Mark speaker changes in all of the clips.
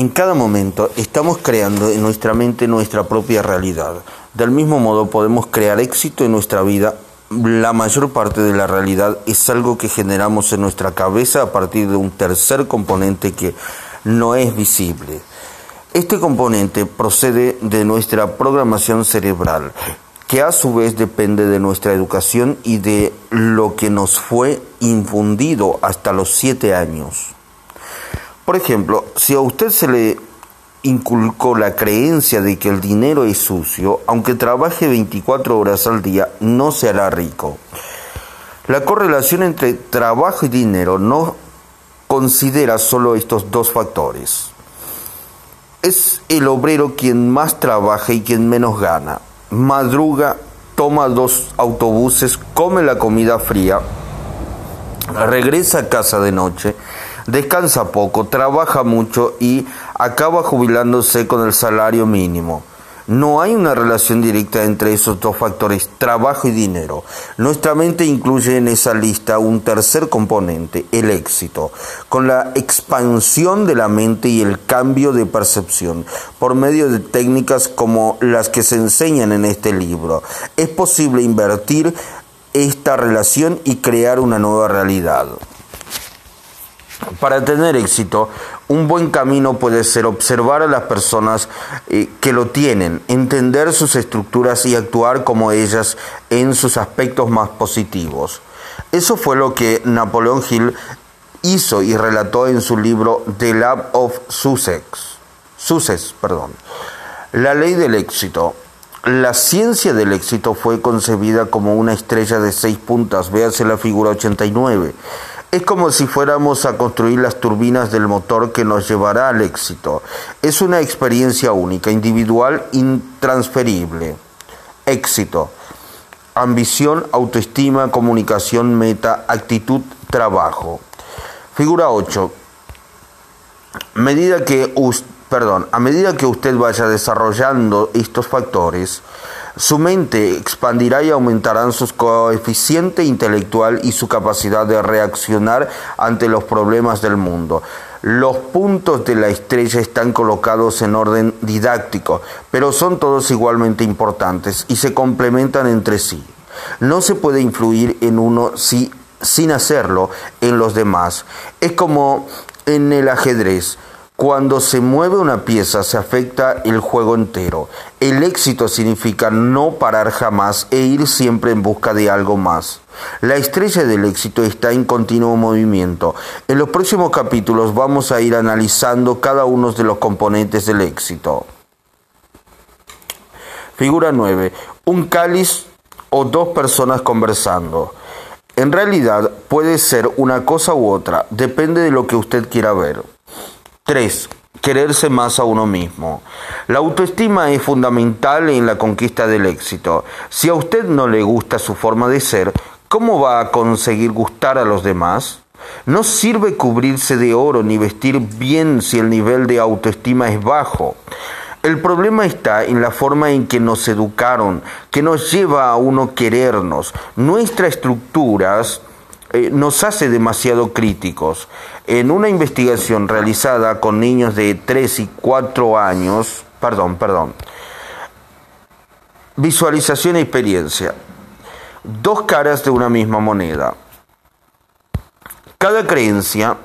Speaker 1: En cada momento estamos creando en nuestra mente nuestra propia realidad. Del mismo modo podemos crear éxito en nuestra vida. La mayor parte de la realidad es algo que generamos en nuestra cabeza a partir de un tercer componente que no es visible. Este componente procede de nuestra programación cerebral, que a su vez depende de nuestra educación y de lo que nos fue infundido hasta los siete años. Por ejemplo, si a usted se le inculcó la creencia de que el dinero es sucio, aunque trabaje 24 horas al día, no se hará rico. La correlación entre trabajo y dinero no considera solo estos dos factores. Es el obrero quien más trabaja y quien menos gana. Madruga, toma dos autobuses, come la comida fría, regresa a casa de noche, descansa poco, trabaja mucho y acaba jubilándose con el salario mínimo. No hay una relación directa entre esos dos factores, trabajo y dinero. Nuestra mente incluye en esa lista un tercer componente, el éxito, con la expansión de la mente y el cambio de percepción, por medio de técnicas como las que se enseñan en este libro. Es posible invertir esta relación y crear una nueva realidad. Para tener éxito, un buen camino puede ser observar a las personas eh, que lo tienen, entender sus estructuras y actuar como ellas en sus aspectos más positivos. Eso fue lo que Napoleón Hill hizo y relató en su libro The Lab of Sussex. Sussex, perdón. La ley del éxito. La ciencia del éxito fue concebida como una estrella de seis puntas, véase la figura 89. Es como si fuéramos a construir las turbinas del motor que nos llevará al éxito. Es una experiencia única, individual, intransferible. Éxito. Ambición, autoestima, comunicación, meta, actitud, trabajo. Figura 8. Medida que, a medida que usted vaya desarrollando estos factores, su mente expandirá y aumentarán su coeficiente intelectual y su capacidad de reaccionar ante los problemas del mundo. Los puntos de la estrella están colocados en orden didáctico, pero son todos igualmente importantes y se complementan entre sí. No se puede influir en uno si, sin hacerlo en los demás. Es como en el ajedrez. Cuando se mueve una pieza se afecta el juego entero. El éxito significa no parar jamás e ir siempre en busca de algo más. La estrella del éxito está en continuo movimiento. En los próximos capítulos vamos a ir analizando cada uno de los componentes del éxito. Figura 9. Un cáliz o dos personas conversando. En realidad puede ser una cosa u otra, depende de lo que usted quiera ver. 3. Quererse más a uno mismo. La autoestima es fundamental en la conquista del éxito. Si a usted no le gusta su forma de ser, ¿cómo va a conseguir gustar a los demás? No sirve cubrirse de oro ni vestir bien si el nivel de autoestima es bajo. El problema está en la forma en que nos educaron, que nos lleva a uno querernos. Nuestras estructuras eh, nos hace demasiado críticos. En una investigación realizada con niños de 3 y 4 años, perdón, perdón, visualización y experiencia, dos caras de una misma moneda. Cada creencia,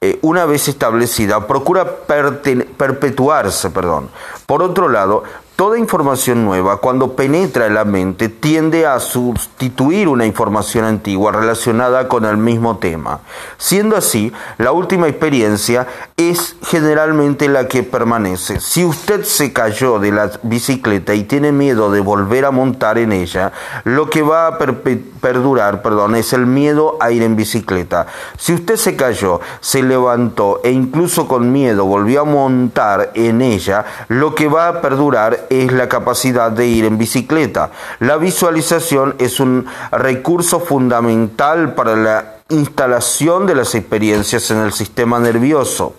Speaker 1: eh, una vez establecida, procura perpetuarse, perdón. Por otro lado, Toda información nueva, cuando penetra en la mente, tiende a sustituir una información antigua relacionada con el mismo tema. Siendo así, la última experiencia es generalmente la que permanece. Si usted se cayó de la bicicleta y tiene miedo de volver a montar en ella, lo que va a perdurar perdón, es el miedo a ir en bicicleta. Si usted se cayó, se levantó e incluso con miedo volvió a montar en ella, lo que va a perdurar es la capacidad de ir en bicicleta. La visualización es un recurso fundamental para la instalación de las experiencias en el sistema nervioso.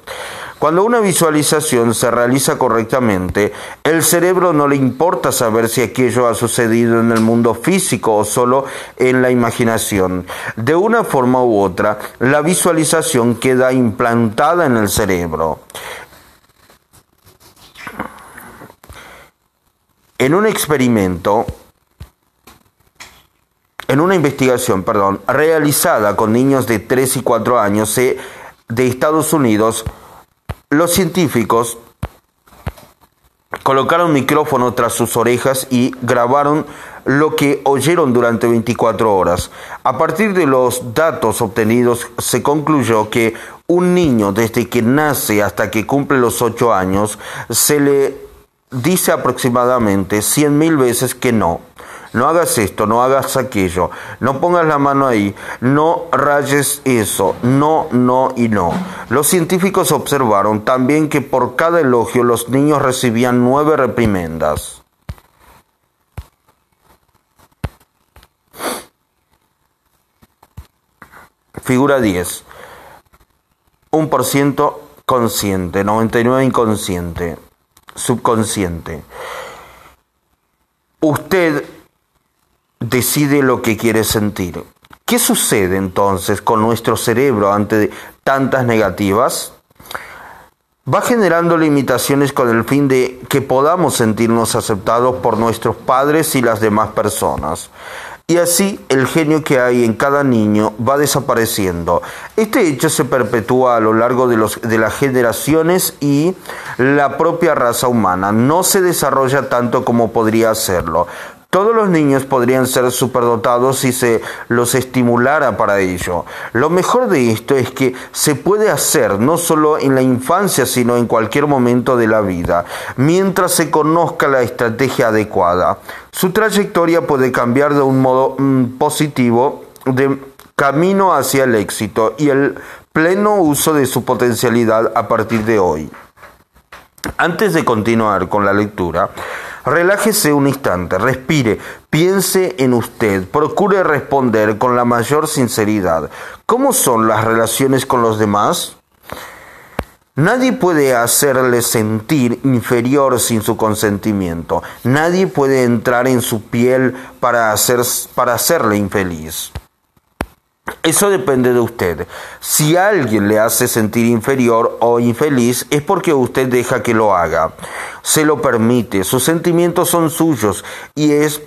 Speaker 1: Cuando una visualización se realiza correctamente, el cerebro no le importa saber si aquello ha sucedido en el mundo físico o solo en la imaginación. De una forma u otra, la visualización queda implantada en el cerebro. En un experimento, en una investigación, perdón, realizada con niños de 3 y 4 años de Estados Unidos, los científicos colocaron micrófono tras sus orejas y grabaron lo que oyeron durante 24 horas. A partir de los datos obtenidos se concluyó que un niño desde que nace hasta que cumple los 8 años se le dice aproximadamente 100.000 veces que no no hagas esto, no hagas aquello, no pongas la mano ahí, no rayes eso, no, no y no. Los científicos observaron también que por cada elogio los niños recibían nueve reprimendas. Figura 10. Un por ciento consciente, 99 inconsciente, subconsciente. Usted decide lo que quiere sentir. ¿Qué sucede entonces con nuestro cerebro ante tantas negativas? Va generando limitaciones con el fin de que podamos sentirnos aceptados por nuestros padres y las demás personas. Y así el genio que hay en cada niño va desapareciendo. Este hecho se perpetúa a lo largo de, los, de las generaciones y la propia raza humana no se desarrolla tanto como podría hacerlo. Todos los niños podrían ser superdotados si se los estimulara para ello. Lo mejor de esto es que se puede hacer no solo en la infancia, sino en cualquier momento de la vida, mientras se conozca la estrategia adecuada. Su trayectoria puede cambiar de un modo mm, positivo de camino hacia el éxito y el pleno uso de su potencialidad a partir de hoy. Antes de continuar con la lectura, Relájese un instante, respire, piense en usted, procure responder con la mayor sinceridad. ¿Cómo son las relaciones con los demás? Nadie puede hacerle sentir inferior sin su consentimiento. Nadie puede entrar en su piel para, hacer, para hacerle infeliz. Eso depende de usted. Si alguien le hace sentir inferior o infeliz es porque usted deja que lo haga. Se lo permite. Sus sentimientos son suyos y es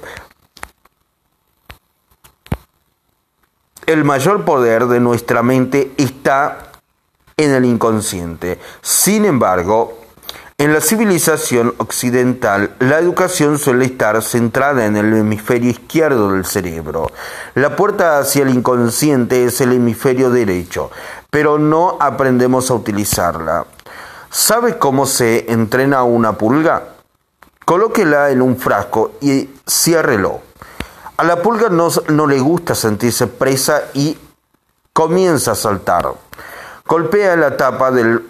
Speaker 1: el mayor poder de nuestra mente está en el inconsciente. Sin embargo, en la civilización occidental, la educación suele estar centrada en el hemisferio izquierdo del cerebro. La puerta hacia el inconsciente es el hemisferio derecho, pero no aprendemos a utilizarla. ¿Sabe cómo se entrena una pulga? Colóquela en un frasco y ciérrelo. A la pulga no, no le gusta sentirse presa y comienza a saltar. Golpea la tapa del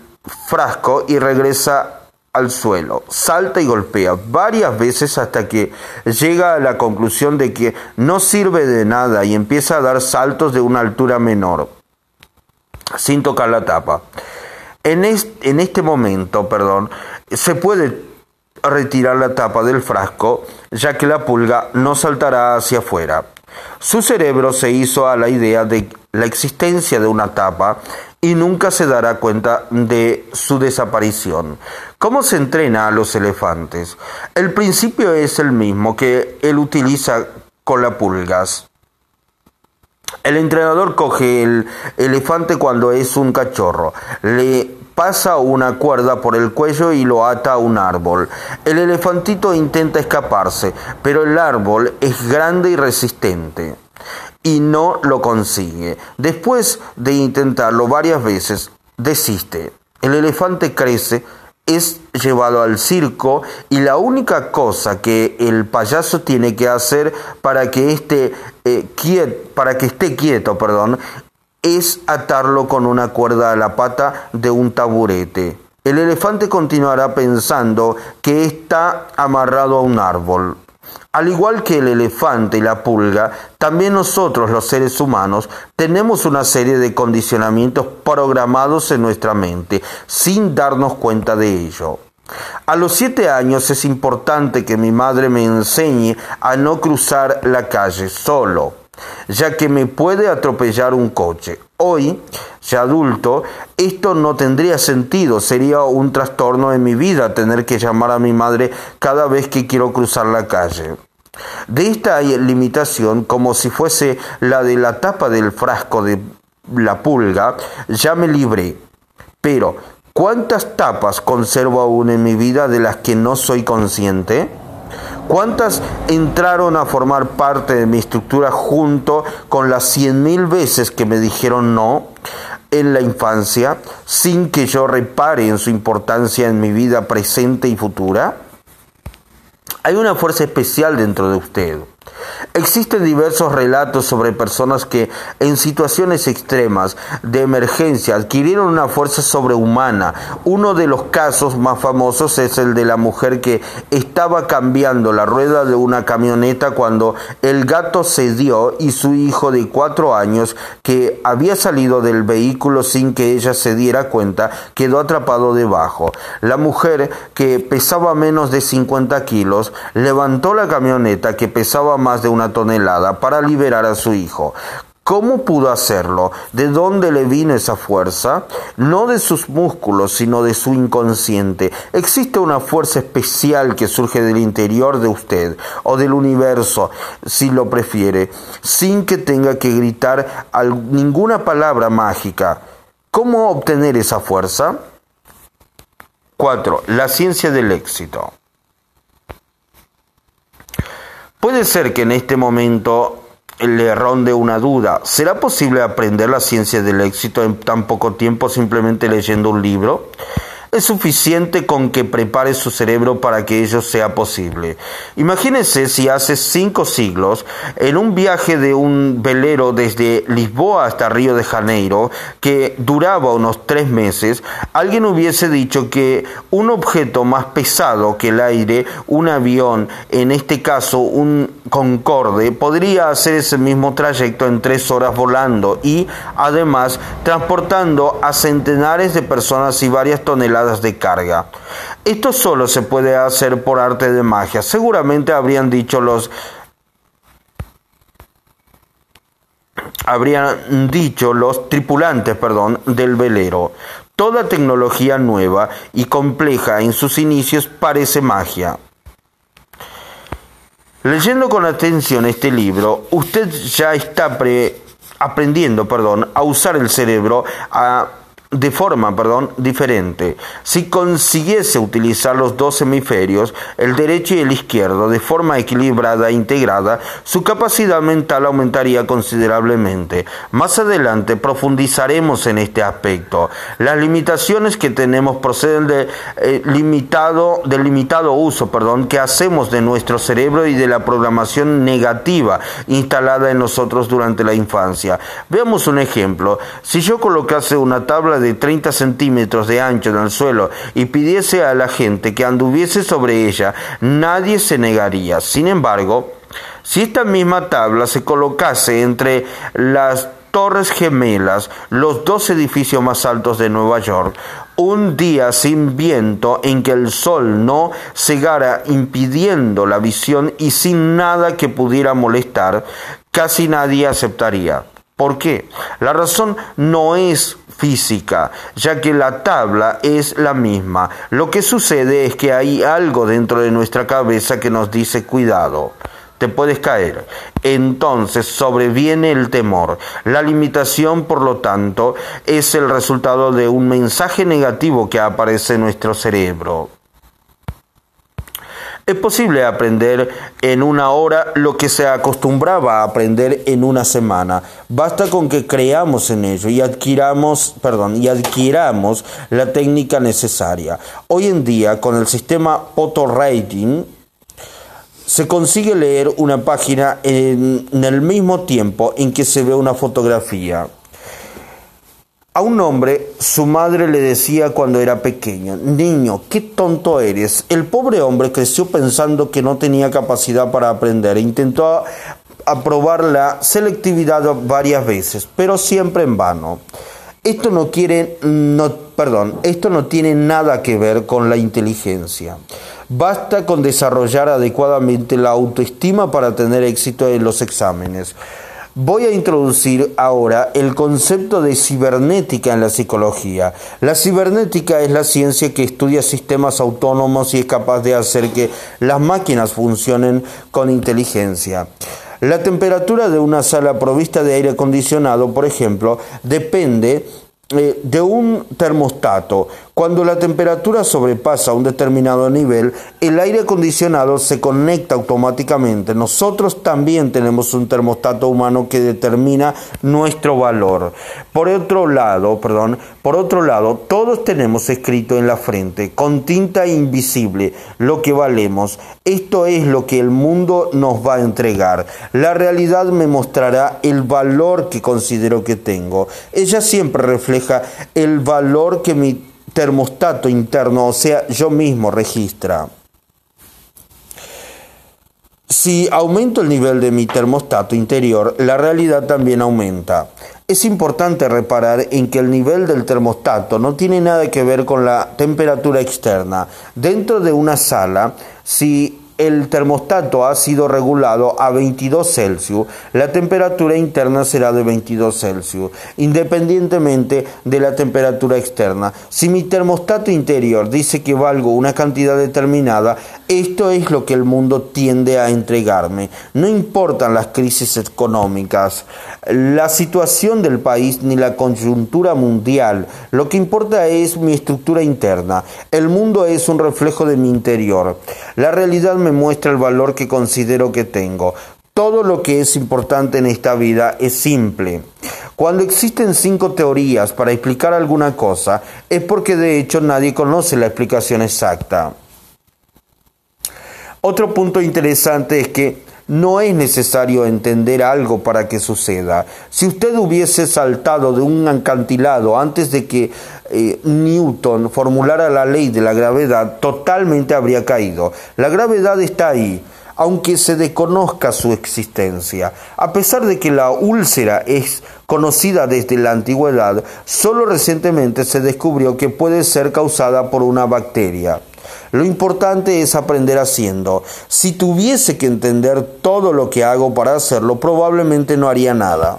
Speaker 1: frasco y regresa al suelo, salta y golpea varias veces hasta que llega a la conclusión de que no sirve de nada y empieza a dar saltos de una altura menor, sin tocar la tapa. En, en este momento, perdón, se puede retirar la tapa del frasco, ya que la pulga no saltará hacia afuera. Su cerebro se hizo a la idea de la existencia de una tapa y nunca se dará cuenta de su desaparición. ¿Cómo se entrena a los elefantes? El principio es el mismo que él utiliza con las pulgas. El entrenador coge el elefante cuando es un cachorro, le pasa una cuerda por el cuello y lo ata a un árbol. El elefantito intenta escaparse, pero el árbol es grande y resistente y no lo consigue. Después de intentarlo varias veces, desiste. El elefante crece, es llevado al circo y la única cosa que el payaso tiene que hacer para que esté, eh, para que esté quieto perdón, es atarlo con una cuerda a la pata de un taburete. El elefante continuará pensando que está amarrado a un árbol. Al igual que el elefante y la pulga, también nosotros los seres humanos tenemos una serie de condicionamientos programados en nuestra mente sin darnos cuenta de ello. A los siete años es importante que mi madre me enseñe a no cruzar la calle solo. Ya que me puede atropellar un coche. Hoy, ya adulto, esto no tendría sentido, sería un trastorno en mi vida tener que llamar a mi madre cada vez que quiero cruzar la calle. De esta limitación, como si fuese la de la tapa del frasco de la pulga, ya me libré. Pero, ¿cuántas tapas conservo aún en mi vida de las que no soy consciente? ¿Cuántas entraron a formar parte de mi estructura junto con las cien mil veces que me dijeron no en la infancia sin que yo repare en su importancia en mi vida presente y futura? Hay una fuerza especial dentro de usted. Existen diversos relatos sobre personas que en situaciones extremas de emergencia adquirieron una fuerza sobrehumana. Uno de los casos más famosos es el de la mujer que estaba cambiando la rueda de una camioneta cuando el gato cedió y su hijo de cuatro años que había salido del vehículo sin que ella se diera cuenta quedó atrapado debajo. La mujer que pesaba menos de 50 kilos levantó la camioneta que pesaba más de una tonelada para liberar a su hijo. ¿Cómo pudo hacerlo? ¿De dónde le vino esa fuerza? No de sus músculos, sino de su inconsciente. Existe una fuerza especial que surge del interior de usted o del universo, si lo prefiere, sin que tenga que gritar ninguna palabra mágica. ¿Cómo obtener esa fuerza? 4. La ciencia del éxito. Puede ser que en este momento le ronde una duda. ¿Será posible aprender la ciencia del éxito en tan poco tiempo simplemente leyendo un libro? Es suficiente con que prepare su cerebro para que ello sea posible. Imagínese si hace cinco siglos, en un viaje de un velero desde Lisboa hasta Río de Janeiro, que duraba unos tres meses, alguien hubiese dicho que un objeto más pesado que el aire, un avión, en este caso un Concorde, podría hacer ese mismo trayecto en tres horas volando y, además, transportando a centenares de personas y varias toneladas de carga. Esto solo se puede hacer por arte de magia. Seguramente habrían dicho los habrían dicho los tripulantes, perdón, del velero. Toda tecnología nueva y compleja en sus inicios parece magia. Leyendo con atención este libro, usted ya está aprendiendo, perdón, a usar el cerebro a de forma, perdón, diferente. Si consiguiese utilizar los dos hemisferios, el derecho y el izquierdo, de forma equilibrada e integrada, su capacidad mental aumentaría considerablemente. Más adelante profundizaremos en este aspecto. Las limitaciones que tenemos proceden de, eh, limitado, del limitado uso, perdón, que hacemos de nuestro cerebro y de la programación negativa instalada en nosotros durante la infancia. Veamos un ejemplo. Si yo colocase una tabla de 30 centímetros de ancho en el suelo y pidiese a la gente que anduviese sobre ella, nadie se negaría. Sin embargo, si esta misma tabla se colocase entre las Torres Gemelas, los dos edificios más altos de Nueva York, un día sin viento en que el sol no cegara impidiendo la visión y sin nada que pudiera molestar, casi nadie aceptaría. ¿Por qué? La razón no es física, ya que la tabla es la misma. Lo que sucede es que hay algo dentro de nuestra cabeza que nos dice cuidado. Te puedes caer. Entonces sobreviene el temor. La limitación, por lo tanto, es el resultado de un mensaje negativo que aparece en nuestro cerebro. Es posible aprender en una hora lo que se acostumbraba a aprender en una semana. Basta con que creamos en ello y adquiramos, perdón, y adquiramos la técnica necesaria. Hoy en día, con el sistema auto rating, se consigue leer una página en el mismo tiempo en que se ve una fotografía. A un hombre su madre le decía cuando era pequeño, niño, qué tonto eres. El pobre hombre creció pensando que no tenía capacidad para aprender e intentó aprobar la selectividad varias veces, pero siempre en vano. Esto no quiere, no, perdón, esto no tiene nada que ver con la inteligencia. Basta con desarrollar adecuadamente la autoestima para tener éxito en los exámenes. Voy a introducir ahora el concepto de cibernética en la psicología. La cibernética es la ciencia que estudia sistemas autónomos y es capaz de hacer que las máquinas funcionen con inteligencia. La temperatura de una sala provista de aire acondicionado, por ejemplo, depende eh, de un termostato. Cuando la temperatura sobrepasa un determinado nivel, el aire acondicionado se conecta automáticamente. Nosotros también tenemos un termostato humano que determina nuestro valor. Por otro lado, perdón, por otro lado, todos tenemos escrito en la frente con tinta invisible lo que valemos. Esto es lo que el mundo nos va a entregar. La realidad me mostrará el valor que considero que tengo. Ella siempre refleja el valor que mi termostato interno, o sea, yo mismo registra. Si aumento el nivel de mi termostato interior, la realidad también aumenta. Es importante reparar en que el nivel del termostato no tiene nada que ver con la temperatura externa. Dentro de una sala, si el termostato ha sido regulado a 22 Celsius, la temperatura interna será de 22 Celsius, independientemente de la temperatura externa. Si mi termostato interior dice que valgo una cantidad determinada, esto es lo que el mundo tiende a entregarme. No importan las crisis económicas, la situación del país ni la coyuntura mundial. Lo que importa es mi estructura interna. El mundo es un reflejo de mi interior. La realidad me muestra el valor que considero que tengo. Todo lo que es importante en esta vida es simple. Cuando existen cinco teorías para explicar alguna cosa, es porque de hecho nadie conoce la explicación exacta. Otro punto interesante es que no es necesario entender algo para que suceda. Si usted hubiese saltado de un acantilado antes de que eh, Newton formulara la ley de la gravedad, totalmente habría caído. La gravedad está ahí aunque se desconozca su existencia. A pesar de que la úlcera es conocida desde la antigüedad, solo recientemente se descubrió que puede ser causada por una bacteria. Lo importante es aprender haciendo. Si tuviese que entender todo lo que hago para hacerlo, probablemente no haría nada.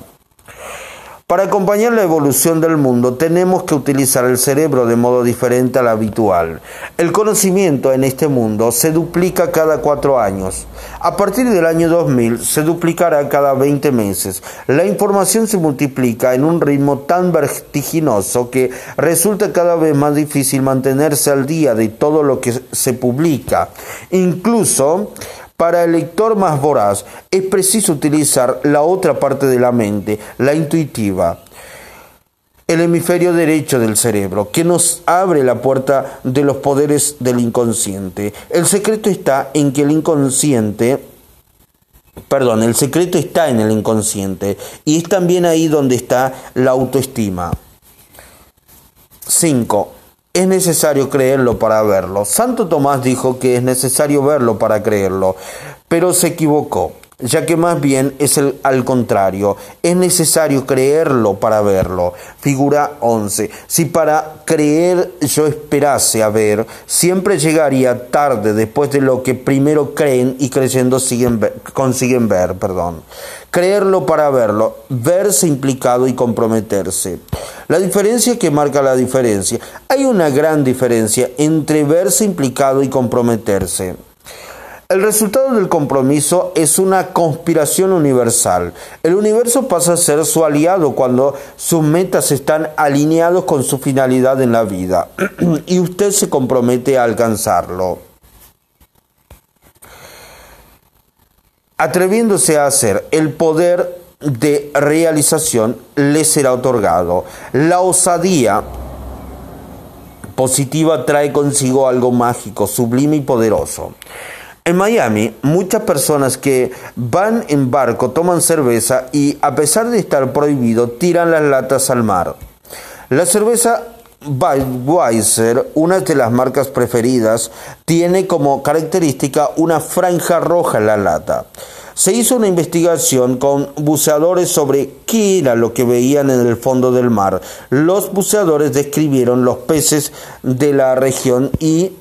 Speaker 1: Para acompañar la evolución del mundo tenemos que utilizar el cerebro de modo diferente al habitual. El conocimiento en este mundo se duplica cada cuatro años. A partir del año 2000 se duplicará cada 20 meses. La información se multiplica en un ritmo tan vertiginoso que resulta cada vez más difícil mantenerse al día de todo lo que se publica. Incluso para el lector más voraz es preciso utilizar la otra parte de la mente, la intuitiva, el hemisferio derecho del cerebro, que nos abre la puerta de los poderes del inconsciente. El secreto está en que el inconsciente, perdón, el secreto está en el inconsciente y es también ahí donde está la autoestima. 5 es necesario creerlo para verlo. Santo Tomás dijo que es necesario verlo para creerlo, pero se equivocó ya que más bien es el, al contrario, es necesario creerlo para verlo. Figura 11. Si para creer yo esperase a ver, siempre llegaría tarde después de lo que primero creen y creyendo siguen consiguen ver. Perdón. Creerlo para verlo, verse implicado y comprometerse. La diferencia que marca la diferencia. Hay una gran diferencia entre verse implicado y comprometerse. El resultado del compromiso es una conspiración universal. El universo pasa a ser su aliado cuando sus metas están alineados con su finalidad en la vida y usted se compromete a alcanzarlo. Atreviéndose a hacer el poder de realización le será otorgado. La osadía positiva trae consigo algo mágico, sublime y poderoso. En Miami, muchas personas que van en barco toman cerveza y, a pesar de estar prohibido, tiran las latas al mar. La cerveza Budweiser, una de las marcas preferidas, tiene como característica una franja roja en la lata. Se hizo una investigación con buceadores sobre qué era lo que veían en el fondo del mar. Los buceadores describieron los peces de la región y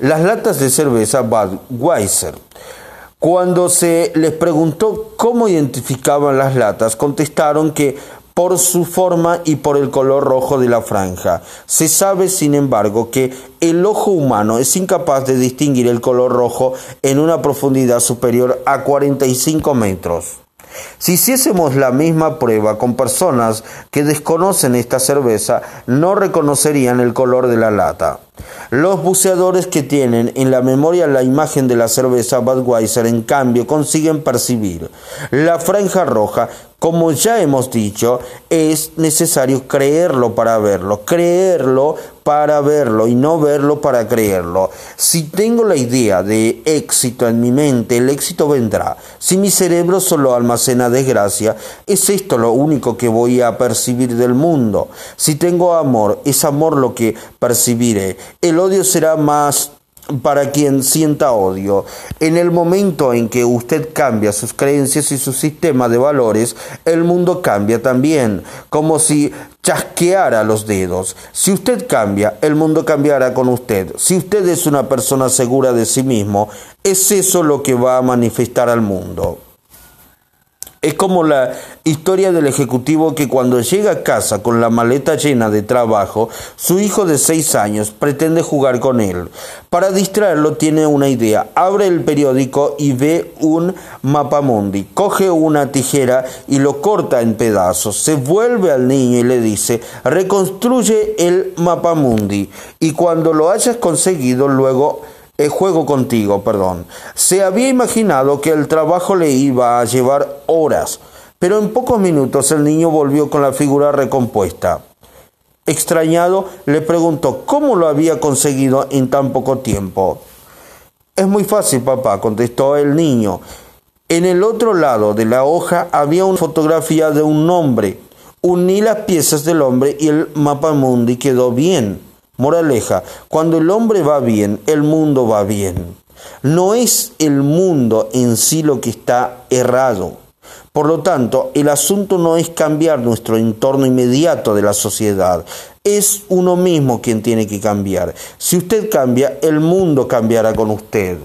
Speaker 1: Las latas de cerveza Budweiser Cuando se les preguntó cómo identificaban las latas, contestaron que por su forma y por el color rojo de la franja. Se sabe, sin embargo, que el ojo humano es incapaz de distinguir el color rojo en una profundidad superior a 45 metros. Si hiciésemos la misma prueba con personas que desconocen esta cerveza, no reconocerían el color de la lata. Los buceadores que tienen en la memoria la imagen de la cerveza Budweiser, en cambio, consiguen percibir la franja roja como ya hemos dicho, es necesario creerlo para verlo, creerlo para verlo y no verlo para creerlo. Si tengo la idea de éxito en mi mente, el éxito vendrá. Si mi cerebro solo almacena desgracia, es esto lo único que voy a percibir del mundo. Si tengo amor, es amor lo que percibiré. El odio será más para quien sienta odio. En el momento en que usted cambia sus creencias y su sistema de valores, el mundo cambia también, como si chasqueara los dedos. Si usted cambia, el mundo cambiará con usted. Si usted es una persona segura de sí mismo, es eso lo que va a manifestar al mundo. Es como la historia del ejecutivo que cuando llega a casa con la maleta llena de trabajo, su hijo de seis años pretende jugar con él. Para distraerlo tiene una idea. Abre el periódico y ve un mapamundi. Coge una tijera y lo corta en pedazos. Se vuelve al niño y le dice, reconstruye el mapamundi. Y cuando lo hayas conseguido, luego juego contigo, perdón. Se había imaginado que el trabajo le iba a llevar horas, pero en pocos minutos el niño volvió con la figura recompuesta. Extrañado, le preguntó cómo lo había conseguido en tan poco tiempo. Es muy fácil, papá, contestó el niño. En el otro lado de la hoja había una fotografía de un hombre. Uní las piezas del hombre y el mapa mundi quedó bien. Moraleja, cuando el hombre va bien, el mundo va bien. No es el mundo en sí lo que está errado. Por lo tanto, el asunto no es cambiar nuestro entorno inmediato de la sociedad, es uno mismo quien tiene que cambiar. Si usted cambia, el mundo cambiará con usted.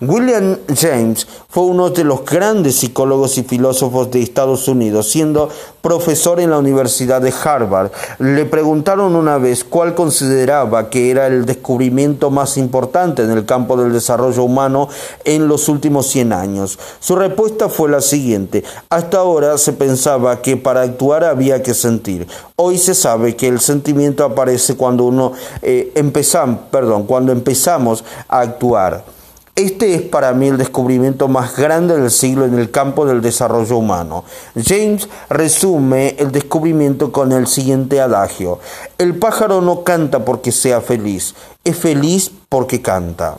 Speaker 1: William James fue uno de los grandes psicólogos y filósofos de Estados Unidos, siendo profesor en la Universidad de Harvard. Le preguntaron una vez cuál consideraba que era el descubrimiento más importante en el campo del desarrollo humano en los últimos 100 años. Su respuesta fue la siguiente. Hasta ahora se pensaba que para actuar había que sentir. Hoy se sabe que el sentimiento aparece cuando uno eh, perdón, cuando empezamos a actuar. Este es para mí el descubrimiento más grande del siglo en el campo del desarrollo humano. James resume el descubrimiento con el siguiente adagio. El pájaro no canta porque sea feliz, es feliz porque canta.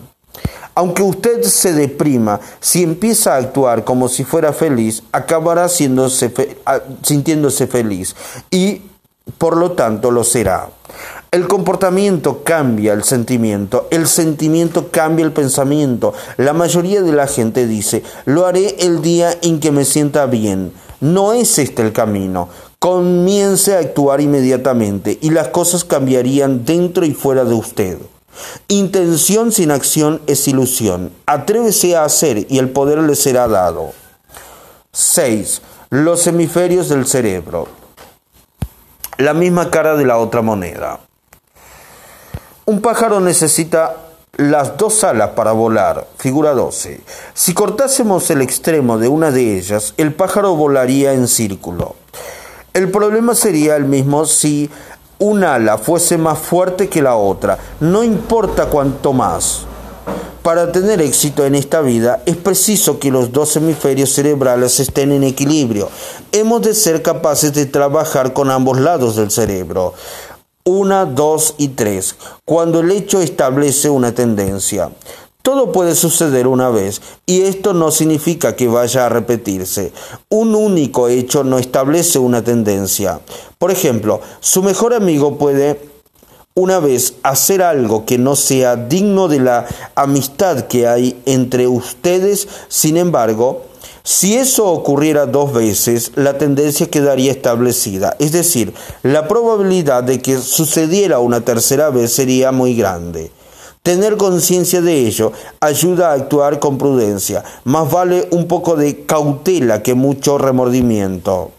Speaker 1: Aunque usted se deprima, si empieza a actuar como si fuera feliz, acabará sintiéndose feliz y por lo tanto lo será. El comportamiento cambia el sentimiento, el sentimiento cambia el pensamiento. La mayoría de la gente dice, lo haré el día en que me sienta bien. No es este el camino. Comience a actuar inmediatamente y las cosas cambiarían dentro y fuera de usted. Intención sin acción es ilusión. Atrévese a hacer y el poder le será dado. 6. Los hemisferios del cerebro. La misma cara de la otra moneda. Un pájaro necesita las dos alas para volar, figura 12. Si cortásemos el extremo de una de ellas, el pájaro volaría en círculo. El problema sería el mismo si un ala fuese más fuerte que la otra, no importa cuánto más. Para tener éxito en esta vida es preciso que los dos hemisferios cerebrales estén en equilibrio. Hemos de ser capaces de trabajar con ambos lados del cerebro. Una, dos y tres, cuando el hecho establece una tendencia. Todo puede suceder una vez y esto no significa que vaya a repetirse. Un único hecho no establece una tendencia. Por ejemplo, su mejor amigo puede una vez hacer algo que no sea digno de la amistad que hay entre ustedes, sin embargo, si eso ocurriera dos veces, la tendencia quedaría establecida, es decir, la probabilidad de que sucediera una tercera vez sería muy grande. Tener conciencia de ello ayuda a actuar con prudencia. Más vale un poco de cautela que mucho remordimiento.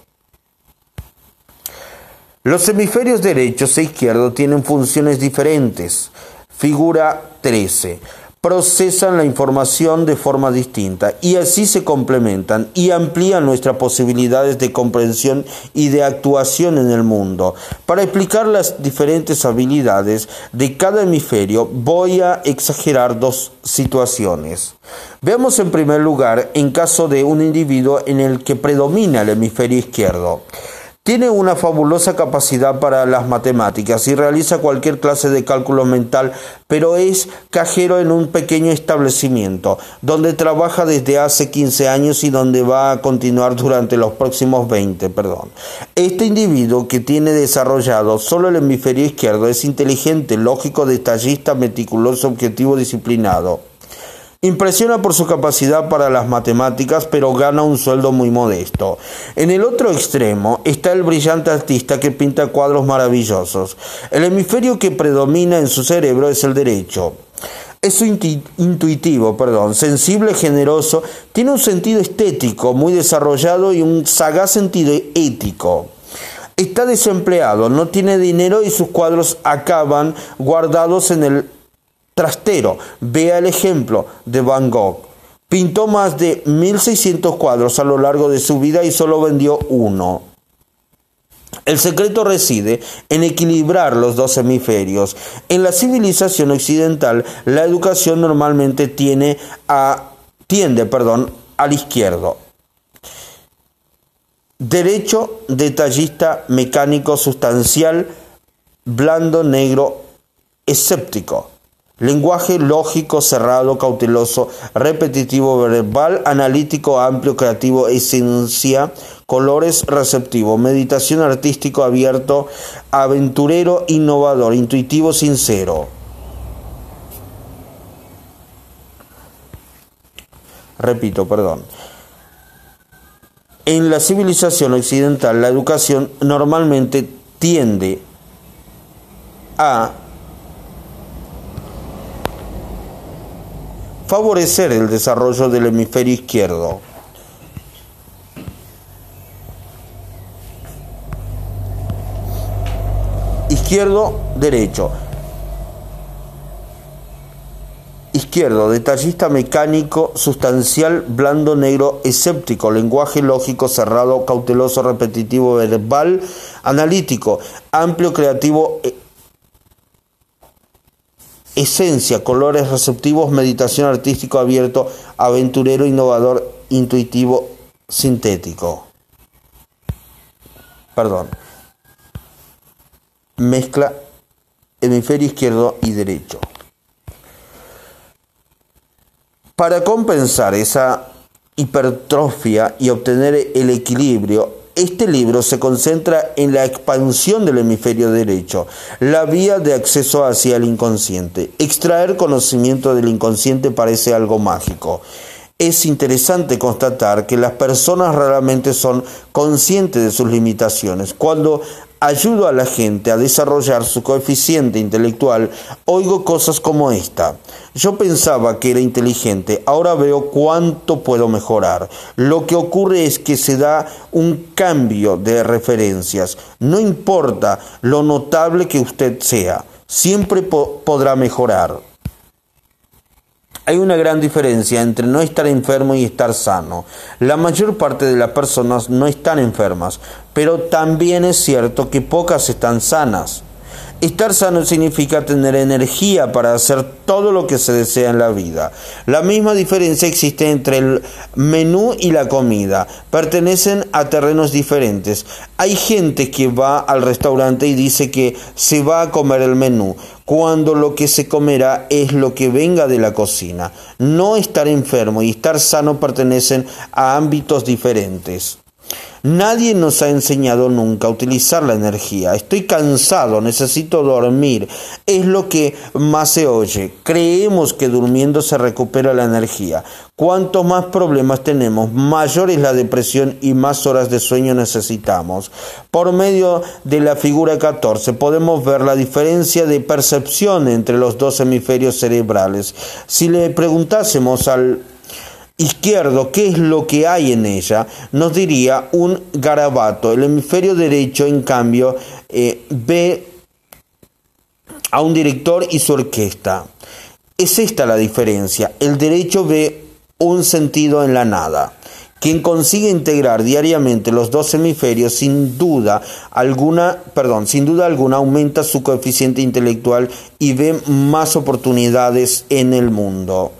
Speaker 1: Los hemisferios derechos e izquierdo tienen funciones diferentes. Figura 13 procesan la información de forma distinta y así se complementan y amplían nuestras posibilidades de comprensión y de actuación en el mundo. Para explicar las diferentes habilidades de cada hemisferio voy a exagerar dos situaciones. Veamos en primer lugar en caso de un individuo en el que predomina el hemisferio izquierdo. Tiene una fabulosa capacidad para las matemáticas y realiza cualquier clase de cálculo mental, pero es cajero en un pequeño establecimiento, donde trabaja desde hace 15 años y donde va a continuar durante los próximos 20. Perdón. Este individuo que tiene desarrollado solo el hemisferio izquierdo es inteligente, lógico, detallista, meticuloso, objetivo, disciplinado. Impresiona por su capacidad para las matemáticas, pero gana un sueldo muy modesto. En el otro extremo está el brillante artista que pinta cuadros maravillosos. El hemisferio que predomina en su cerebro es el derecho. Es intuitivo, perdón, sensible, generoso, tiene un sentido estético muy desarrollado y un sagaz sentido ético. Está desempleado, no tiene dinero y sus cuadros acaban guardados en el trastero. Vea el ejemplo de Van Gogh. Pintó más de 1600 cuadros a lo largo de su vida y solo vendió uno. El secreto reside en equilibrar los dos hemisferios. En la civilización occidental, la educación normalmente tiene a, tiende perdón, al izquierdo. Derecho, detallista, mecánico, sustancial, blando, negro, escéptico. Lenguaje lógico, cerrado, cauteloso, repetitivo, verbal, analítico, amplio, creativo, esencia, colores, receptivo, meditación artístico, abierto, aventurero, innovador, intuitivo, sincero. Repito, perdón. En la civilización occidental, la educación normalmente tiende a favorecer el desarrollo del hemisferio izquierdo. Izquierdo, derecho. Izquierdo, detallista mecánico, sustancial, blando, negro, escéptico, lenguaje lógico, cerrado, cauteloso, repetitivo, verbal, analítico, amplio, creativo, esencia, colores receptivos, meditación artístico abierto, aventurero, innovador, intuitivo, sintético. Perdón. Mezcla hemisferio izquierdo y derecho. Para compensar esa hipertrofia y obtener el equilibrio, este libro se concentra en la expansión del hemisferio derecho, la vía de acceso hacia el inconsciente. Extraer conocimiento del inconsciente parece algo mágico. Es interesante constatar que las personas raramente son conscientes de sus limitaciones. Cuando ayudo a la gente a desarrollar su coeficiente intelectual, oigo cosas como esta. Yo pensaba que era inteligente, ahora veo cuánto puedo mejorar. Lo que ocurre es que se da un cambio de referencias. No importa lo notable que usted sea, siempre podrá mejorar. Hay una gran diferencia entre no estar enfermo y estar sano. La mayor parte de las personas no están enfermas, pero también es cierto que pocas están sanas. Estar sano significa tener energía para hacer todo lo que se desea en la vida. La misma diferencia existe entre el menú y la comida. Pertenecen a terrenos diferentes. Hay gente que va al restaurante y dice que se va a comer el menú, cuando lo que se comerá es lo que venga de la cocina. No estar enfermo y estar sano pertenecen a ámbitos diferentes. Nadie nos ha enseñado nunca a utilizar la energía. Estoy cansado, necesito dormir. Es lo que más se oye. Creemos que durmiendo se recupera la energía. Cuantos más problemas tenemos, mayor es la depresión y más horas de sueño necesitamos. Por medio de la figura 14 podemos ver la diferencia de percepción entre los dos hemisferios cerebrales. Si le preguntásemos al izquierdo, ¿qué es lo que hay en ella? Nos diría un garabato. El hemisferio derecho, en cambio, eh, ve a un director y su orquesta. Es esta la diferencia. El derecho ve un sentido en la nada. Quien consigue integrar diariamente los dos hemisferios sin duda alguna, perdón, sin duda alguna aumenta su coeficiente intelectual y ve más oportunidades en el mundo.